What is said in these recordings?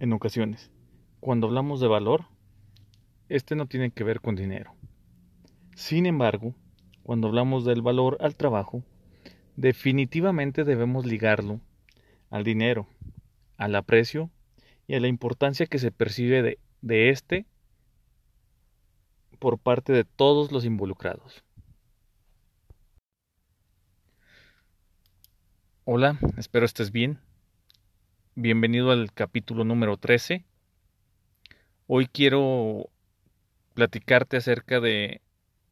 en ocasiones, cuando hablamos de valor, este no tiene que ver con dinero. Sin embargo, cuando hablamos del valor al trabajo, definitivamente debemos ligarlo al dinero, al aprecio y a la importancia que se percibe de, este por parte de todos los involucrados. Hola, espero estés bien. Bienvenido al capítulo número 13. Hoy quiero platicarte acerca de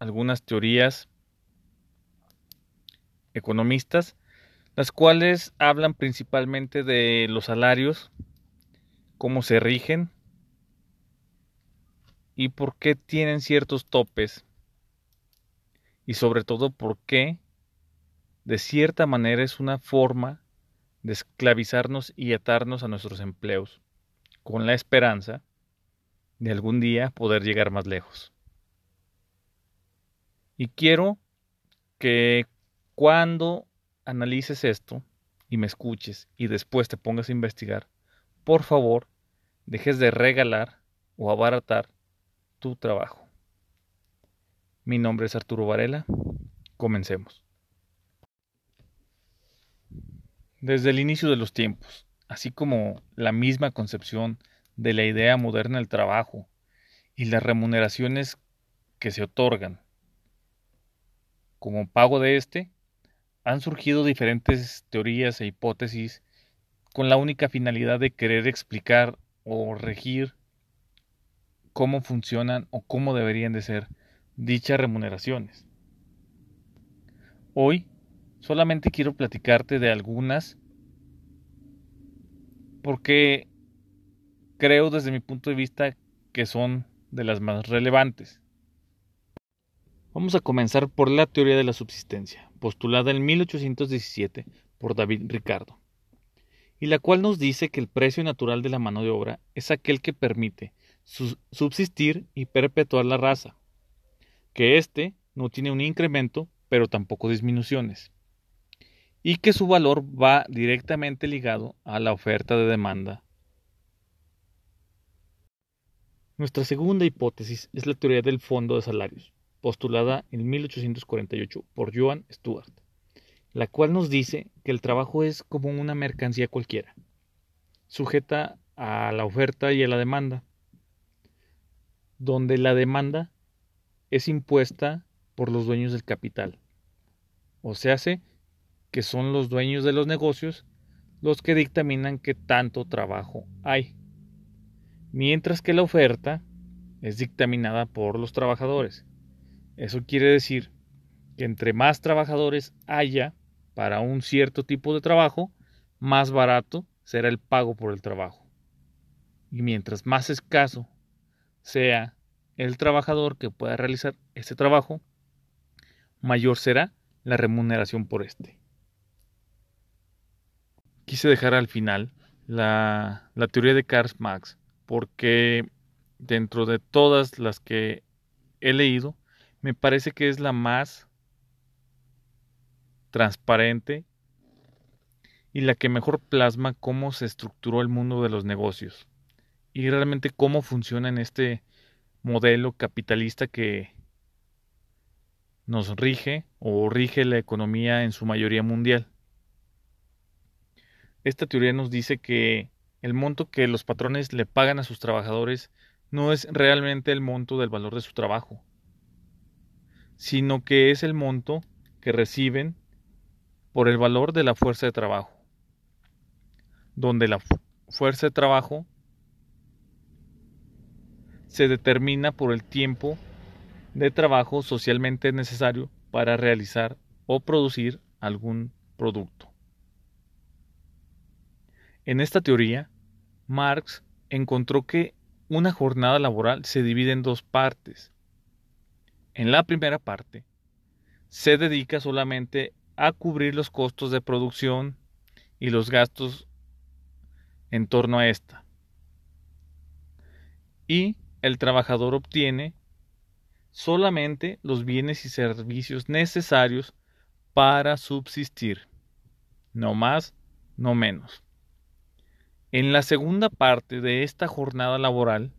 algunas teorías economistas, las cuales hablan principalmente de los salarios, cómo se rigen y por qué tienen ciertos topes y sobre todo por qué de cierta manera es una forma de esclavizarnos y atarnos a nuestros empleos, con la esperanza de algún día poder llegar más lejos. Y quiero que cuando analices esto y me escuches y después te pongas a investigar, por favor, dejes de regalar o abaratar tu trabajo. Mi nombre es Arturo Varela. Comencemos. Desde el inicio de los tiempos, así como la misma concepción de la idea moderna del trabajo y las remuneraciones que se otorgan como pago de este, han surgido diferentes teorías e hipótesis con la única finalidad de querer explicar o regir cómo funcionan o cómo deberían de ser dichas remuneraciones. Hoy Solamente quiero platicarte de algunas porque creo desde mi punto de vista que son de las más relevantes. Vamos a comenzar por la teoría de la subsistencia, postulada en 1817 por David Ricardo, y la cual nos dice que el precio natural de la mano de obra es aquel que permite subsistir y perpetuar la raza, que éste no tiene un incremento, pero tampoco disminuciones y que su valor va directamente ligado a la oferta de demanda. Nuestra segunda hipótesis es la teoría del fondo de salarios, postulada en 1848 por Joan Stuart, la cual nos dice que el trabajo es como una mercancía cualquiera, sujeta a la oferta y a la demanda, donde la demanda es impuesta por los dueños del capital, o se hace que son los dueños de los negocios, los que dictaminan qué tanto trabajo hay, mientras que la oferta es dictaminada por los trabajadores. Eso quiere decir que entre más trabajadores haya para un cierto tipo de trabajo, más barato será el pago por el trabajo. Y mientras más escaso sea el trabajador que pueda realizar este trabajo, mayor será la remuneración por este quise dejar al final la, teoría de Karl Marx, porque dentro de todas las que he leído, me parece que es la más transparente y la que mejor plasma cómo se estructuró el mundo de los negocios y realmente cómo funciona en este modelo capitalista que nos rige o rige la economía en su mayoría mundial. Esta teoría nos dice que el monto que los patrones le pagan a sus trabajadores no es realmente el monto del valor de su trabajo, sino que es el monto que reciben por el valor de la fuerza de trabajo, donde la fuerza de trabajo se determina por el tiempo de trabajo socialmente necesario para realizar o producir algún producto. En esta teoría, Marx encontró que una jornada laboral se divide en dos partes. En la primera parte, se dedica solamente a cubrir los costos de producción y los gastos en torno a esta. Y el trabajador obtiene solamente los bienes y servicios necesarios para subsistir, no más, no menos En la segunda parte de esta jornada laboral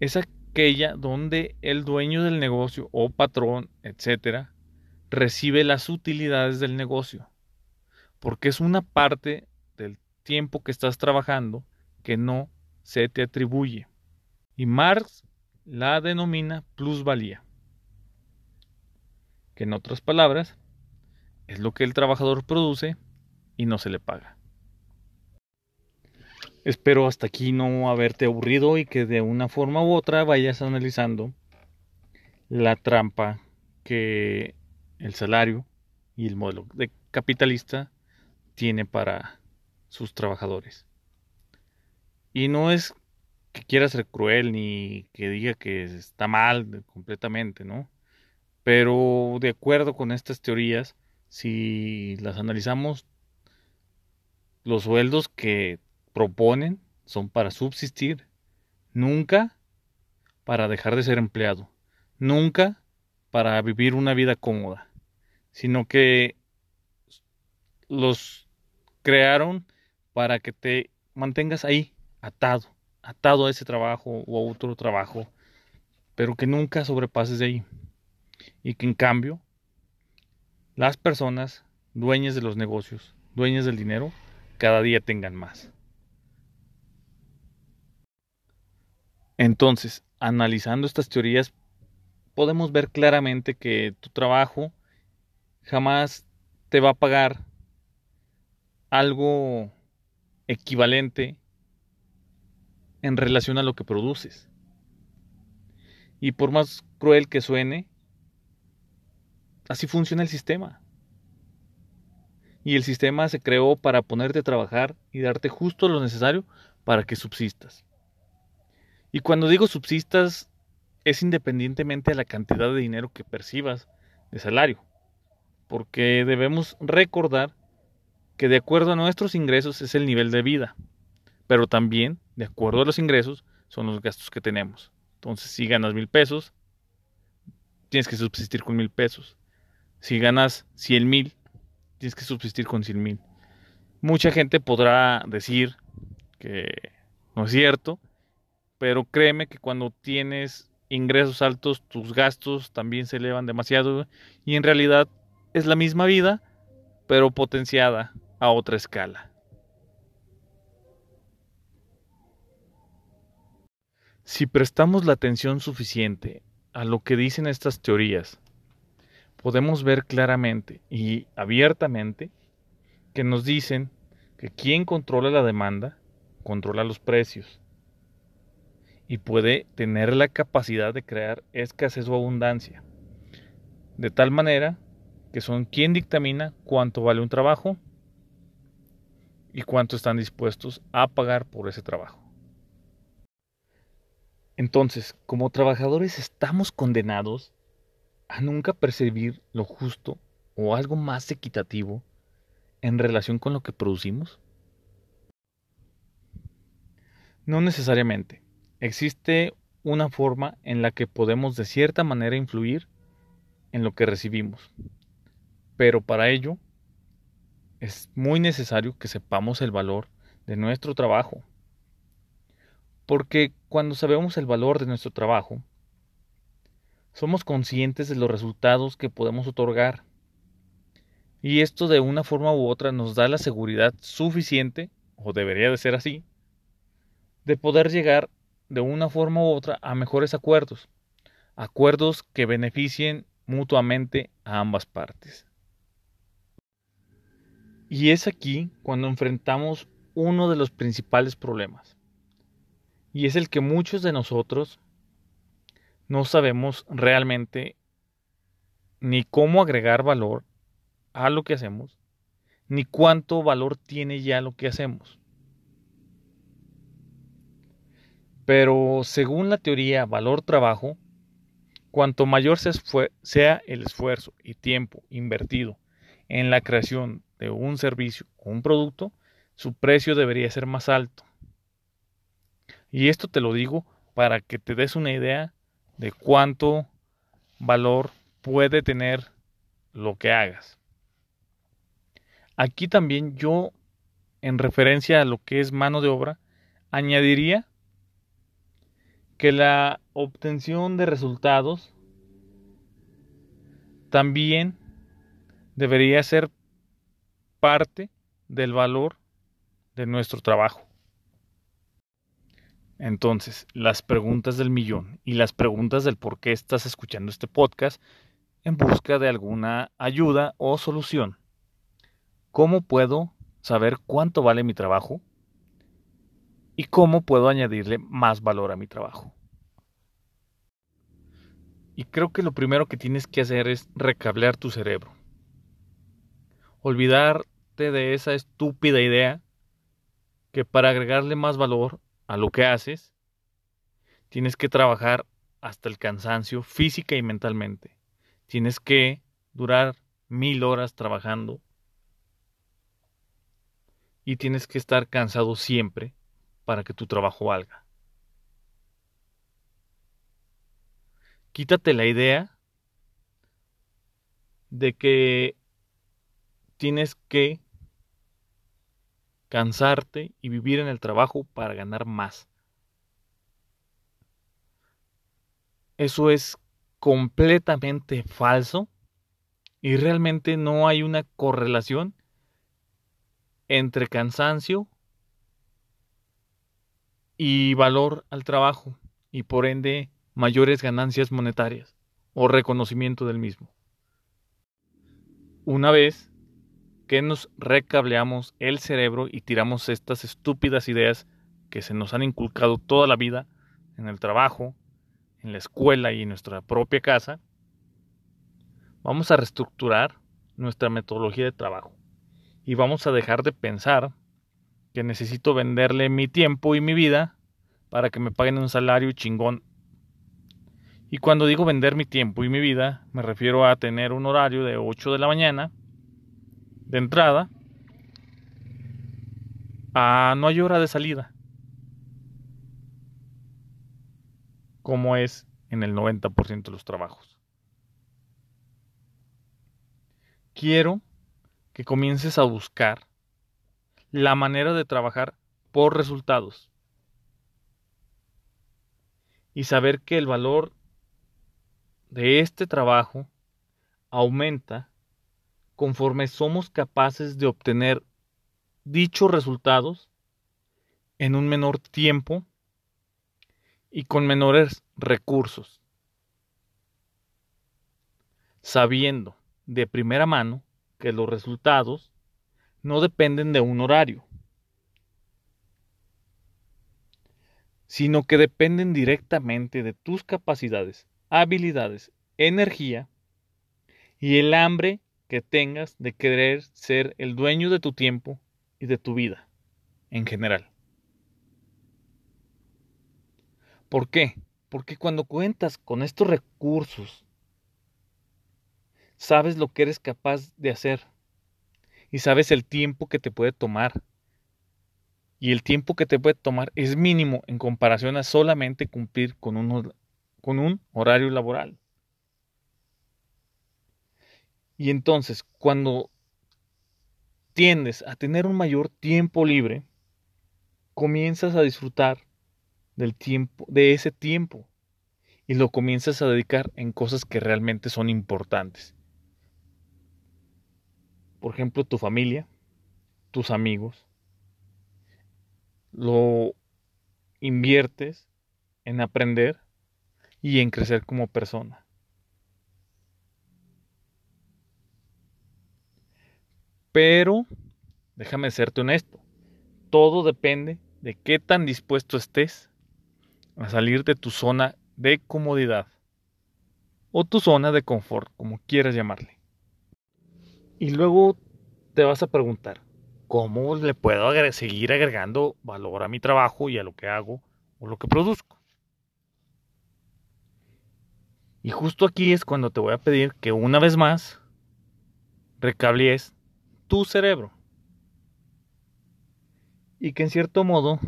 es aquella donde el dueño del negocio o patrón, etcétera, recibe las utilidades del negocio, porque es una parte del tiempo que estás trabajando que no se te atribuye. Y Marx la denomina plusvalía, que en otras palabras es lo que el trabajador produce y no se le paga. Espero hasta aquí no haberte aburrido y que de una forma u otra vayas analizando la trampa que el salario y el modelo de capitalista tiene para sus trabajadores. Y no es que quiera ser cruel ni que diga que está mal completamente, ¿no? Pero de acuerdo con estas teorías, si las analizamos, los sueldos que proponen son para subsistir, nunca para dejar de ser empleado, nunca para vivir una vida cómoda, sino que los crearon para que te mantengas ahí, atado, atado a ese trabajo o a otro trabajo, pero que nunca sobrepases de ahí. Y que en cambio, las personas dueñas de los negocios, dueñas del dinero, cada día tengan más. Entonces, analizando estas teorías, podemos ver claramente que tu trabajo jamás te va a pagar algo equivalente en relación a lo que produces. Y por más cruel que suene, así funciona el sistema. Y el sistema se creó para ponerte a trabajar y darte justo lo necesario para que subsistas. Y cuando digo subsistas, es independientemente de la cantidad de dinero que percibas de salario. Porque debemos recordar que de acuerdo a nuestros ingresos es el nivel de vida. Pero también, de acuerdo a los ingresos, son los gastos que tenemos. Entonces, si ganas mil pesos, tienes que subsistir con mil pesos. Si ganas cien mil, tienes que subsistir con cien mil. Mucha gente podrá decir que no es cierto, pero créeme que cuando tienes ingresos altos, tus gastos también se elevan demasiado y en realidad es la misma vida, pero potenciada a otra escala. Si prestamos la atención suficiente a lo que dicen estas teorías, podemos ver claramente y abiertamente que nos dicen que quien controla la demanda controla los precios y puede tener la capacidad de crear escasez o abundancia. De tal manera que son quien dictamina cuánto vale un trabajo y cuánto están dispuestos a pagar por ese trabajo. Entonces, como trabajadores estamos condenados a nunca percibir lo justo o algo más equitativo en relación con lo que producimos. No necesariamente. Existe una forma en la que podemos de cierta manera influir en lo que recibimos. Pero para ello es muy necesario que sepamos el valor de nuestro trabajo. Porque cuando sabemos el valor de nuestro trabajo, somos conscientes de los resultados que podemos otorgar. Y esto de una forma u otra nos da la seguridad suficiente, o debería de ser así, de poder llegar de una forma u otra a mejores acuerdos, acuerdos que beneficien mutuamente a ambas partes. Y es aquí cuando enfrentamos uno de los principales problemas, y es el que muchos de nosotros no sabemos realmente ni cómo agregar valor a lo que hacemos, ni cuánto valor tiene ya lo que hacemos. Pero según la teoría valor-trabajo, cuanto mayor sea el esfuerzo y tiempo invertido en la creación de un servicio o un producto, su precio debería ser más alto. Y esto te lo digo para que te des una idea de cuánto valor puede tener lo que hagas. Aquí también yo en referencia a lo que es mano de obra, añadiría que la obtención de resultados también debería ser parte del valor de nuestro trabajo. Entonces, las preguntas del millón y las preguntas del por qué estás escuchando este podcast en busca de alguna ayuda o solución. ¿Cómo puedo saber cuánto vale mi trabajo? ¿Y cómo puedo añadirle más valor a mi trabajo? Y creo que lo primero que tienes que hacer es recablear tu cerebro. Olvidarte de esa estúpida idea que para agregarle más valor a lo que haces, tienes que trabajar hasta el cansancio física y mentalmente. Tienes que durar mil horas trabajando y tienes que estar cansado siempre para que tu trabajo valga. Quítate la idea de que tienes que cansarte y vivir en el trabajo para ganar más. Eso es completamente falso y realmente no hay una correlación entre cansancio y valor al trabajo y por ende mayores ganancias monetarias o reconocimiento del mismo. Una vez que nos recableamos el cerebro y tiramos estas estúpidas ideas que se nos han inculcado toda la vida en el trabajo, en la escuela y en nuestra propia casa, vamos a reestructurar nuestra metodología de trabajo y vamos a dejar de pensar que necesito venderle mi tiempo y mi vida para que me paguen un salario chingón. Y cuando digo vender mi tiempo y mi vida, me refiero a tener un horario de 8 de la mañana de entrada a no hay hora de salida, como es en el 90% de los trabajos. Quiero que comiences a buscar la manera de trabajar por resultados. Y saber que el valor de este trabajo aumenta conforme somos capaces de obtener dichos resultados en un menor tiempo y con menores recursos, sabiendo de primera mano que los resultados no dependen de un horario, sino que dependen directamente de tus capacidades, habilidades, energía y el hambre que tengas de querer ser el dueño de tu tiempo y de tu vida en general. ¿Por qué? Porque cuando cuentas con estos recursos, sabes lo que eres capaz de hacer y sabes el tiempo que te puede tomar. Y el tiempo que te puede tomar es mínimo en comparación a solamente cumplir con un, con un horario laboral. Y entonces, cuando tiendes a tener un mayor tiempo libre, comienzas a disfrutar del tiempo, de ese tiempo, y lo comienzas a dedicar en cosas que realmente son importantes. Por ejemplo, tu familia, tus amigos. Lo inviertes en aprender y en crecer como persona. Pero, déjame serte honesto, todo depende de qué tan dispuesto estés a salir de tu zona de comodidad o tu zona de confort, como quieras llamarle. Y luego te vas a preguntar, ¿cómo le puedo seguir agregando valor a mi trabajo y a lo que hago o lo que produzco? Y justo aquí es cuando te voy a pedir que una vez más recablies tu cerebro. Y que en cierto modo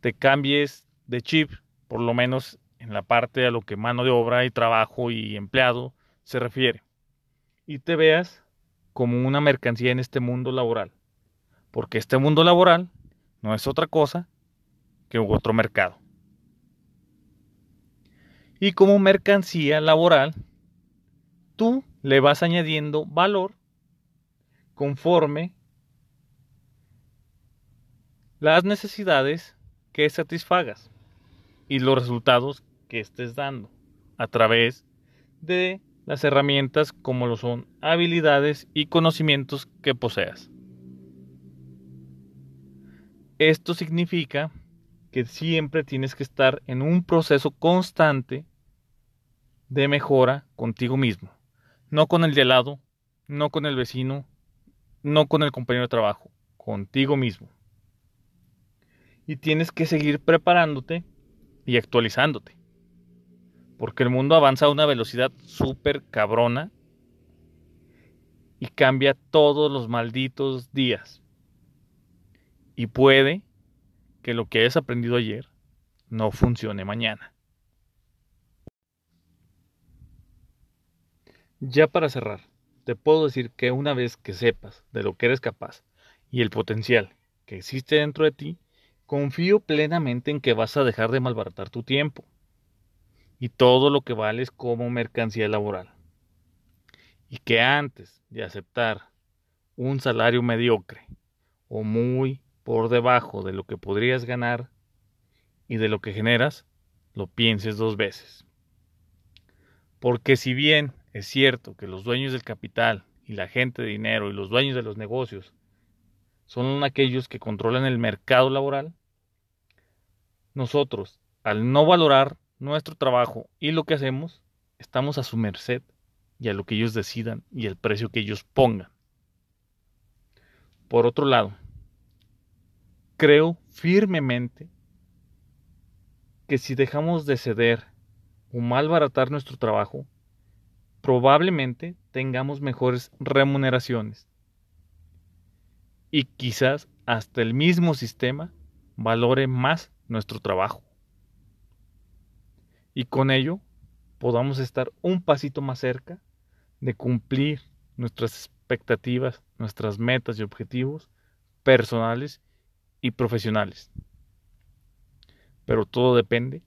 te cambies de chip, por lo menos en la parte a lo que mano de obra y trabajo y empleado se refiere. Y te veas como una mercancía en este mundo laboral. porque este mundo laboral no es otra cosa que otro mercado. Y como mercancía laboral, tú le vas añadiendo valor conforme las necesidades que satisfagas y los resultados que estés dando a través de las herramientas como lo son habilidades y conocimientos que poseas. Esto significa que siempre tienes que estar en un proceso constante de mejora contigo mismo, no con el de al lado, no con el vecino, no con el compañero de trabajo, contigo mismo. Y tienes que seguir preparándote y actualizándote. Porque el mundo avanza a una velocidad súper cabrona y cambia todos los malditos días. Y puede que lo que hayas aprendido ayer no funcione mañana. Ya para cerrar, te puedo decir que una vez que sepas de lo que eres capaz y el potencial que existe dentro de ti, confío plenamente en que vas a dejar de malbaratar tu tiempo y todo lo que vales como mercancía laboral. Y que antes de aceptar un salario mediocre o muy por debajo de lo que podrías ganar y de lo que generas, lo pienses dos veces. Porque si bien es cierto que los dueños del capital y la gente de dinero y los dueños de los negocios son aquellos que controlan el mercado laboral, nosotros, al no valorar nuestro trabajo y lo que hacemos, estamos a su merced y a lo que ellos decidan y el precio que ellos pongan. Por otro lado, creo firmemente que si dejamos de ceder o malbaratar nuestro trabajo, probablemente tengamos mejores remuneraciones y quizás hasta el mismo sistema valore más nuestro trabajo y con ello podamos estar un pasito más cerca de cumplir nuestras expectativas, nuestras metas y objetivos personales y profesionales. Pero todo depende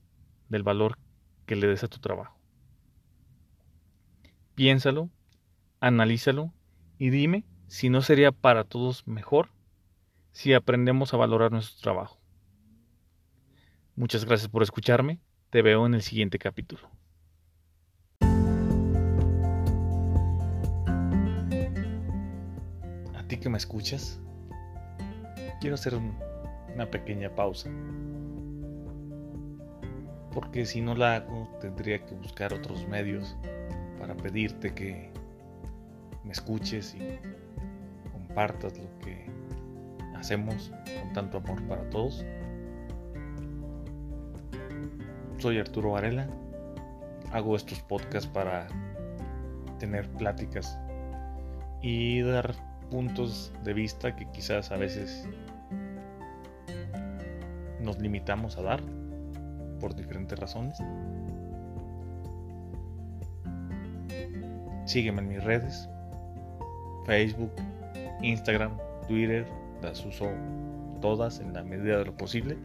del valor que le des a tu trabajo. Piénsalo, analízalo y dime si no sería para todos mejor si aprendemos a valorar nuestro trabajo. Muchas gracias por escucharme te veo en el siguiente capítulo. A ti que me escuchas, quiero hacer una pequeña pausa. Porque si no la hago, tendría que buscar otros medios para pedirte que me escuches y compartas lo que hacemos con tanto amor para todos. Soy Arturo Varela. Hago estos podcasts para tener pláticas y dar puntos de vista que quizás a veces nos limitamos a dar por diferentes razones. Sígueme en mis redes, Facebook, Instagram, Twitter, las uso todas en la medida de lo posible.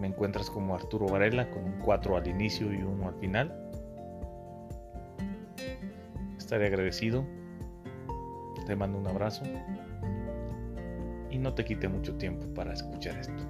Me encuentras como Arturo Varela con un 4 al inicio y 1 al final. Estaré agradecido. Te mando un abrazo. Y no te quite mucho tiempo para escuchar esto.